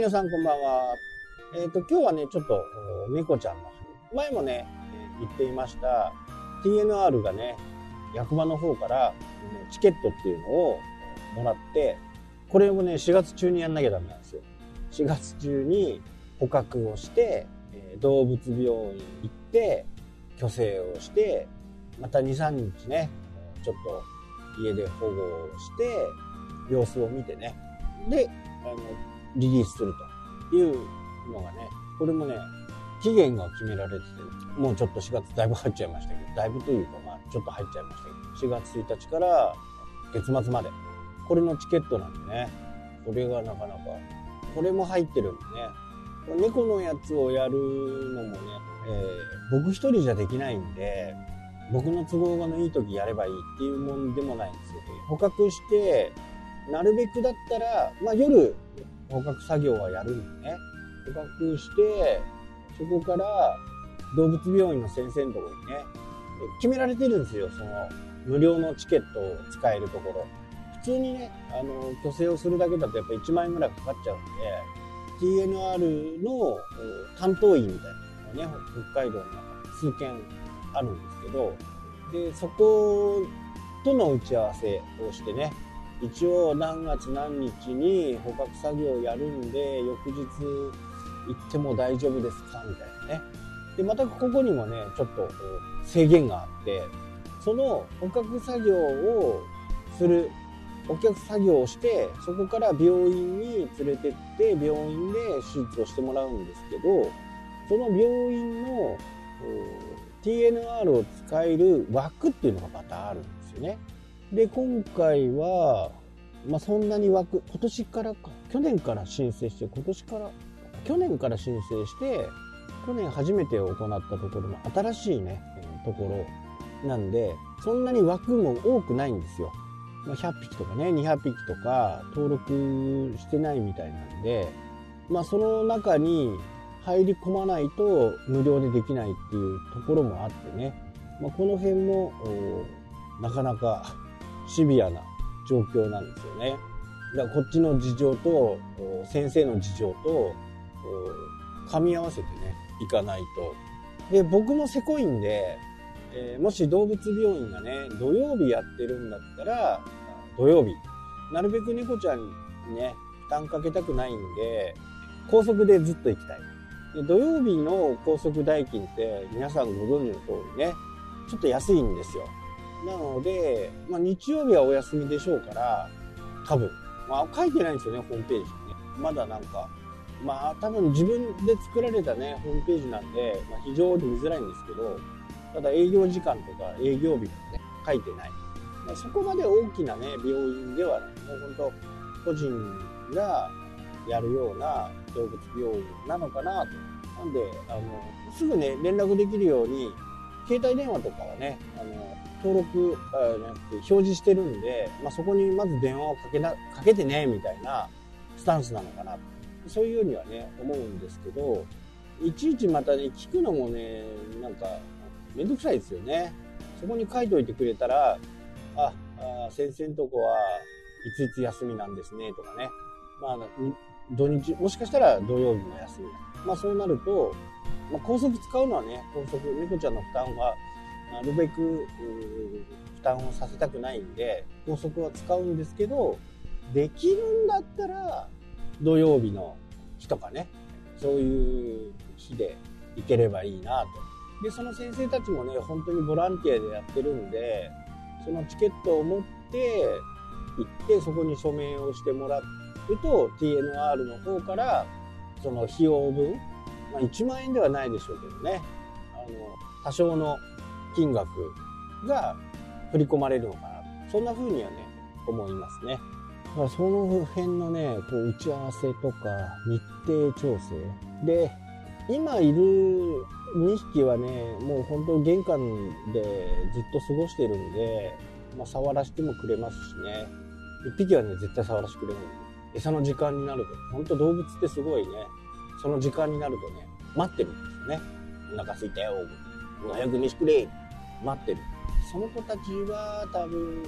皆さんこんばんは。えっ、ー、と、今日はね、ちょっと、猫ちゃんの、前もね、言っていました、TNR がね、役場の方から、チケットっていうのをもらって、これをね、4月中にやんなきゃダメなんですよ。4月中に捕獲をして、動物病院行って、虚勢をして、また2、3日ね、ちょっと家で保護をして、様子を見てね。で、あの、リリースするというのがね、これもね、期限が決められてて、もうちょっと4月だいぶ入っちゃいましたけど、だいぶというかまあちょっと入っちゃいましたけど、4月1日から月末まで、これのチケットなんでね、これがなかなか、これも入ってるんでね、猫のやつをやるのもね、えー、僕一人じゃできないんで、僕の都合がのいい時やればいいっていうもんでもないんですよ。捕獲して、なるべくだったら、まあ夜捕獲作業はやるんでね。捕獲してそこから動物病院の先生のところにね決められてるんですよ。その無料のチケットを使えるところ。普通にねあの虚勢をするだけだとやっぱ1万円ぐらいかかっちゃうんで TNR の担当医みたいなのがね北海道に数件あるんですけどでそことの打ち合わせをしてね一応何月何日に捕獲作業をやるんで翌日行っても大丈夫ですか？みたいなねでまたここにもねちょっと制限があってその捕獲作業をするお客作業をしてそこから病院に連れてって病院で手術をしてもらうんですけどその病院の TNR を使える枠っていうのがまたあるんですよね。で、今回は、まあ、そんなに枠、今年からか、去年から申請して、今年から、去年から申請して、去年初めて行ったところの新しいね、ところなんで、そんなに枠も多くないんですよ。まあ、100匹とかね、200匹とか登録してないみたいなんで、まあ、その中に入り込まないと無料でできないっていうところもあってね、まあ、この辺もなかなかシビアな状況なんですよね。だからこっちの事情と先生の事情と噛み合わせてねいかないと。で僕もせこいんで、えー、もし動物病院がね土曜日やってるんだったら土曜日なるべく猫ちゃんにね負担かけたくないんで高速でずっと行きたい。で土曜日の高速代金って皆さんご存知の通りねちょっと安いんですよ。なので、まあ、日曜日はお休みでしょうから、多分。まあ、書いてないんですよね、ホームページにね。まだなんか、まあ、多分自分で作られたね、ホームページなんで、まあ、非常に見づらいんですけど、ただ営業時間とか営業日もね、書いてない。まあ、そこまで大きなね、病院ではない。もう本当、個人がやるような動物病院なのかなと。なんで、あの、すぐね、連絡できるように、携帯電話とかはね、あの、登録あじゃなくて表示してるんで、まあ、そこにまず電話をかけなかけてねみたいなスタンスなのかな。そういうようにはね思うんですけどいちいちまたね聞くのもねなんかめんどくさいですよね。そこに書いといてくれたらああ先生のとこはいついつ休みなんですねとかね。まあ土日もしかしたら土曜日も休み。まあそうなると、まあ、高速使うのはね高速猫ちゃんの負担はなるべく負担をさせたくないんで高速は使うんですけどできるんだったら土曜日の日とかねそういう日で行ければいいなと。でその先生たちもね本当にボランティアでやってるんでそのチケットを持って行ってそこに署名をしてもらうと TNR の方からその費用分、まあ、1万円ではないでしょうけどね。あの多少の金額が振り込まれるのかなそんな風にはね思いますね。だからその辺のねこう打ち合わせとか日程調整。で今いる2匹はねもう本当玄関でずっと過ごしてるんで、まあ、触らせてもくれますしね。1匹はね絶対触らせてくれない。んで餌の時間になると本当動物ってすごいねその時間になるとね待ってるんですよね。お腹すいたよ早く飯くれ待ってるその子たちは多分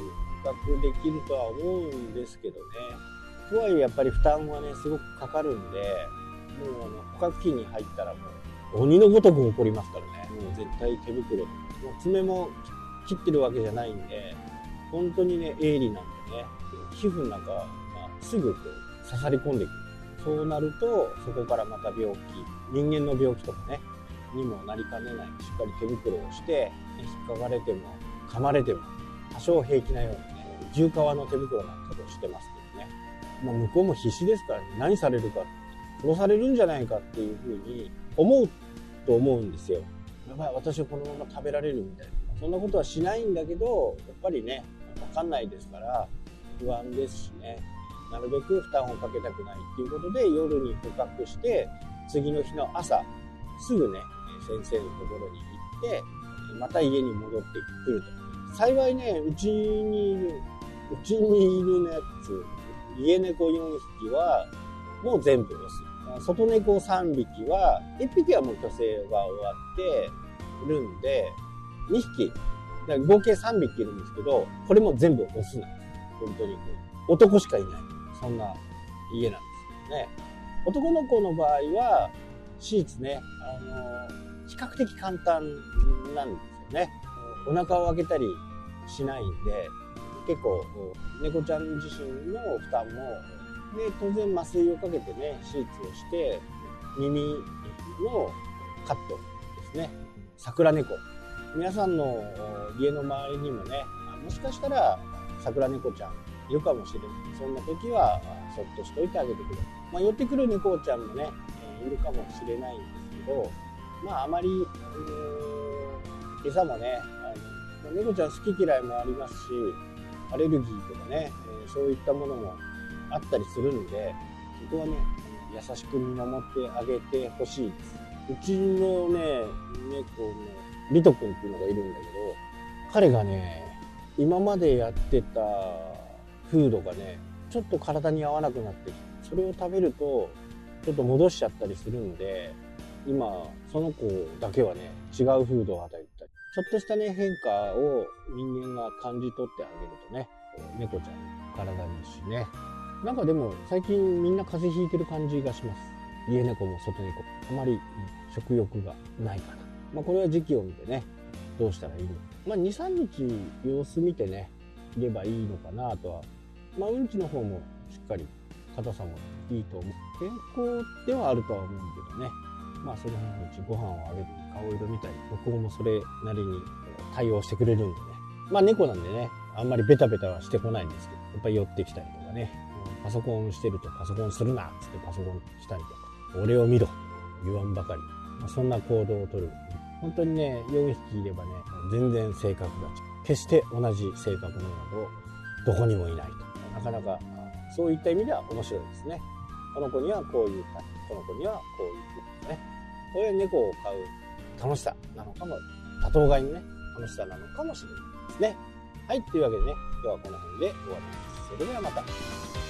学できるとは思うんですけどねとはいえやっぱり負担はね、すごくかかるんで、もうあの捕獲器に入ったらもう鬼のごとく起こりますからね。もう絶対手袋。もう爪も切ってるわけじゃないんで、本当にね、鋭利なんでね、皮膚の中、ま、すぐこう刺さり込んでくる。そうなると、そこからまた病気、人間の病気とかね、にもなりかねない。しっかり手袋をして、引っかかれても、噛まれても、多少平気なようにね、重皮の手袋なんかとしてますけどね。まあ、向こうも必死ですからね、何されるか、殺されるんじゃないかっていうふうに思うと思うんですよ。やばい、私はこのまま食べられるみたいな。そんなことはしないんだけど、やっぱりね、わかんないですから、不安ですしね。なるべく負担をかけたくないっていうことで、夜に捕獲して、次の日の朝、すぐね、先生のところに行って、また家に戻ってくると。幸いね、うちにいる、うちにいるやつ、家猫4匹は、もう全部オス。外猫3匹は、1匹はもう虚勢が終わってるんで、2匹だ、合計3匹いるんですけど、これも全部オスなんです。本当に。男しかいない。そんな家なんですけどね。男の子の場合は、シーツね、あの比較的簡単なんですよね。お腹を開けたりしないんで、結構、猫ちゃん自身の負担も、で、当然麻酔をかけてね、手術をして、耳のカットですね。桜猫。皆さんの家の周りにもね、もしかしたら桜猫ちゃんいるかもしれない。そんな時は、そっとしといてあげてくれ。まあ、寄ってくる猫ちゃんもね、いるかもしれないんですけど、まあ、あまり、えー、餌もね、あの猫ちゃん好き嫌いもありますし、アレルギーとかね、え、そういったものもあったりするんで、そこはね、優しく見守ってあげてほしいです。うちのね、猫のリト君っていうのがいるんだけど、彼がね、今までやってたフードがね、ちょっと体に合わなくなってきて、それを食べると、ちょっと戻しちゃったりするんで、今、その子だけはね、違うフードを与えたり、ちょっとしたね、変化を人間が感じ取ってあげるとね、猫ちゃんの体にしね。なんかでも、最近みんな風邪ひいてる感じがします。家猫も外猫。あまり食欲がないかな。まあこれは時期を見てね、どうしたらいいのか。まあ2、3日様子見てね、いればいいのかなとは。まあうんちの方もしっかり硬さもいいと思う。健康ではあるとは思うけどね。まあその辺のうちご飯をあげる顔色見たり、向こうもそれなりに対応してくれるんでね。まあ猫なんでね、あんまりベタベタはしてこないんですけど、やっぱり寄ってきたりとかね。パソコンしてるとパソコンするなっつってパソコンしたりとか、俺を見ろ言わんばかり。まあ、そんな行動をとる。本当にね、4匹いればね、全然性格が違う。決して同じ性格のようどこにもいないと。なかなかそういった意味では面白いですね。この子にはこういう感じ、この子にはこういう感じね。これ猫を飼う楽しさなのかも、多頭飼いのね、楽しさなのかもしれないですね。はい、というわけでね、今日はこの辺で終わります。それではまた。